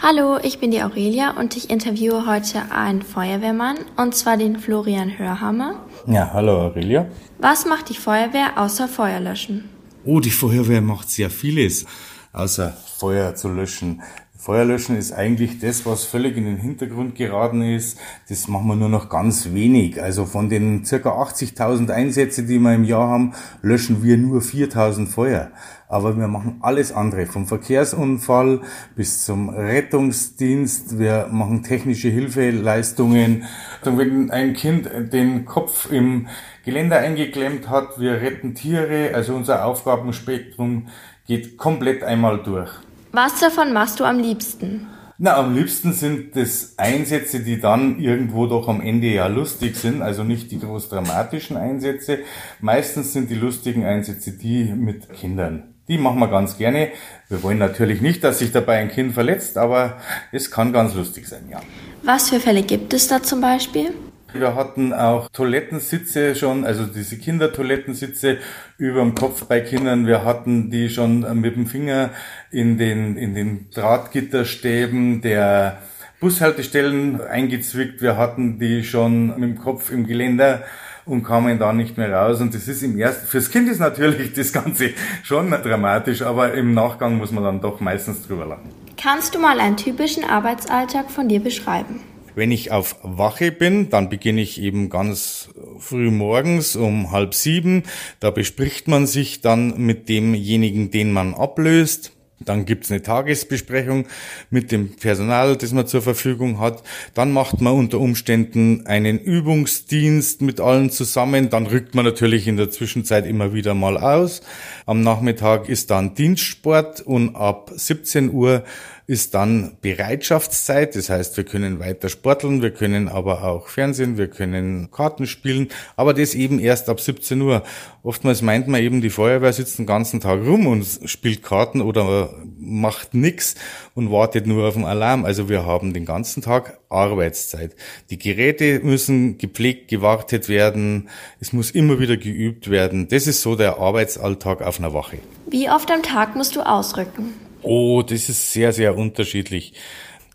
Hallo, ich bin die Aurelia und ich interviewe heute einen Feuerwehrmann, und zwar den Florian Hörhammer. Ja, hallo Aurelia. Was macht die Feuerwehr außer Feuer löschen? Oh, die Feuerwehr macht sehr vieles, außer Feuer zu löschen. Feuerlöschen ist eigentlich das, was völlig in den Hintergrund geraten ist. Das machen wir nur noch ganz wenig. Also von den circa 80.000 Einsätze, die wir im Jahr haben, löschen wir nur 4.000 Feuer. Aber wir machen alles andere, vom Verkehrsunfall bis zum Rettungsdienst. Wir machen technische Hilfeleistungen. Wenn ein Kind den Kopf im Geländer eingeklemmt hat, wir retten Tiere. Also unser Aufgabenspektrum geht komplett einmal durch. Was davon machst du am liebsten? Na, am liebsten sind das Einsätze, die dann irgendwo doch am Ende ja lustig sind, also nicht die groß dramatischen Einsätze. Meistens sind die lustigen Einsätze die mit Kindern. Die machen wir ganz gerne. Wir wollen natürlich nicht, dass sich dabei ein Kind verletzt, aber es kann ganz lustig sein, ja. Was für Fälle gibt es da zum Beispiel? Wir hatten auch Toilettensitze schon, also diese Kindertoilettensitze über dem Kopf bei Kindern. Wir hatten die schon mit dem Finger in den, in den Drahtgitterstäben der Bushaltestellen eingezwickt. Wir hatten die schon mit dem Kopf im Geländer und kamen da nicht mehr raus. Und das ist im ersten, fürs Kind ist natürlich das Ganze schon dramatisch, aber im Nachgang muss man dann doch meistens drüber lachen. Kannst du mal einen typischen Arbeitsalltag von dir beschreiben? Wenn ich auf Wache bin, dann beginne ich eben ganz früh morgens um halb sieben. Da bespricht man sich dann mit demjenigen, den man ablöst. Dann gibt's eine Tagesbesprechung mit dem Personal, das man zur Verfügung hat. Dann macht man unter Umständen einen Übungsdienst mit allen zusammen. Dann rückt man natürlich in der Zwischenzeit immer wieder mal aus. Am Nachmittag ist dann Dienstsport und ab 17 Uhr ist dann Bereitschaftszeit. Das heißt, wir können weiter sporteln, wir können aber auch Fernsehen, wir können Karten spielen, aber das eben erst ab 17 Uhr. Oftmals meint man eben, die Feuerwehr sitzt den ganzen Tag rum und spielt Karten oder macht nix und wartet nur auf den Alarm. Also wir haben den ganzen Tag Arbeitszeit. Die Geräte müssen gepflegt, gewartet werden. Es muss immer wieder geübt werden. Das ist so der Arbeitsalltag auf einer Wache. Wie oft am Tag musst du ausrücken? Oh, das ist sehr, sehr unterschiedlich.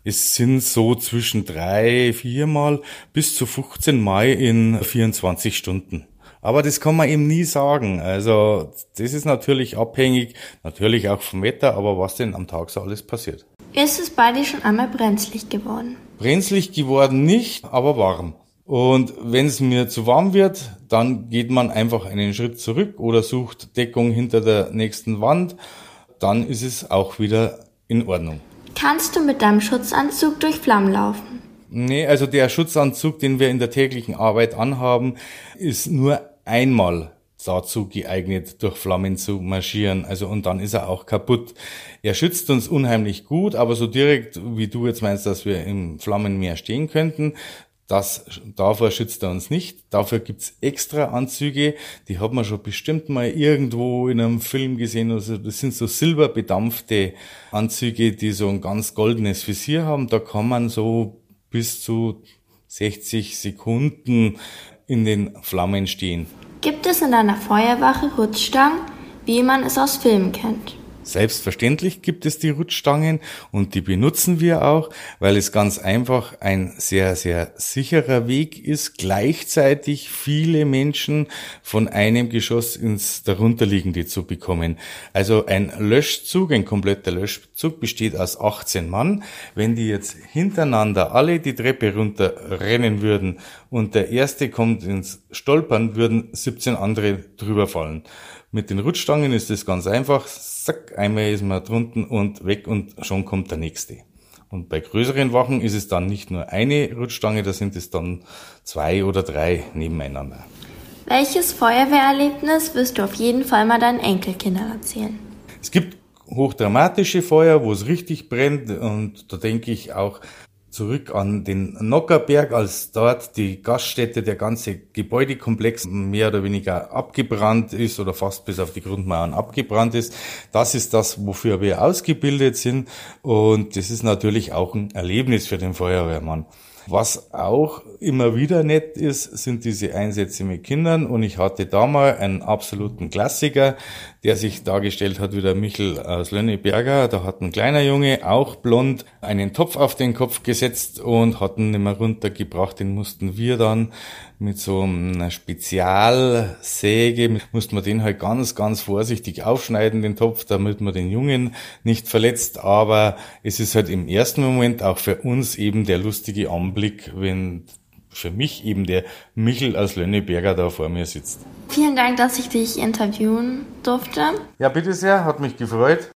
Es sind so zwischen drei, viermal bis zu 15 Mal in 24 Stunden. Aber das kann man eben nie sagen. Also das ist natürlich abhängig, natürlich auch vom Wetter, aber was denn am Tag so alles passiert. Ist es bei dir schon einmal brenzlig geworden? Brenzlig geworden nicht, aber warm. Und wenn es mir zu warm wird, dann geht man einfach einen Schritt zurück oder sucht Deckung hinter der nächsten Wand dann ist es auch wieder in Ordnung. Kannst du mit deinem Schutzanzug durch Flammen laufen? Nee, also der Schutzanzug, den wir in der täglichen Arbeit anhaben, ist nur einmal dazu geeignet, durch Flammen zu marschieren. Also und dann ist er auch kaputt. Er schützt uns unheimlich gut, aber so direkt, wie du jetzt meinst, dass wir im Flammenmeer stehen könnten, das, davor schützt er uns nicht. Dafür gibt's extra Anzüge, die hat man schon bestimmt mal irgendwo in einem Film gesehen. Also das sind so silberbedampfte Anzüge, die so ein ganz goldenes Visier haben. Da kann man so bis zu 60 Sekunden in den Flammen stehen. Gibt es in deiner Feuerwache Rutschstangen, wie man es aus Filmen kennt? Selbstverständlich gibt es die Rutschstangen und die benutzen wir auch, weil es ganz einfach ein sehr, sehr sicherer Weg ist, gleichzeitig viele Menschen von einem Geschoss ins darunterliegende zu bekommen. Also ein Löschzug, ein kompletter Löschzug besteht aus 18 Mann. Wenn die jetzt hintereinander alle die Treppe runter rennen würden und der erste kommt ins Stolpern, würden 17 andere drüber fallen. Mit den Rutschstangen ist es ganz einfach. Zack, einmal ist man drunten und weg und schon kommt der nächste. Und bei größeren Wachen ist es dann nicht nur eine Rutschstange, da sind es dann zwei oder drei nebeneinander. Welches Feuerwehrerlebnis wirst du auf jeden Fall mal deinen Enkelkindern erzählen? Es gibt hochdramatische Feuer, wo es richtig brennt und da denke ich auch zurück an den Nockerberg, als dort die Gaststätte, der ganze Gebäudekomplex mehr oder weniger abgebrannt ist oder fast bis auf die Grundmauern abgebrannt ist. Das ist das, wofür wir ausgebildet sind und das ist natürlich auch ein Erlebnis für den Feuerwehrmann. Was auch immer wieder nett ist, sind diese Einsätze mit Kindern. Und ich hatte da mal einen absoluten Klassiker. der sich dargestellt hat wie der Michel aus Lönneberger. Da hat ein kleiner Junge, auch blond, einen Topf auf den Kopf gesetzt und hat ihn nicht mehr runtergebracht. Den mussten wir dann mit so einer Spezialsäge, mussten wir den halt ganz, ganz vorsichtig aufschneiden, den Topf, damit man den Jungen nicht verletzt. Aber es ist halt im ersten Moment auch für uns eben der lustige Anblick, wenn für mich eben der Michel aus Lönneberger da vor mir sitzt. Vielen Dank, dass ich dich interviewen durfte. Ja, bitte sehr, hat mich gefreut.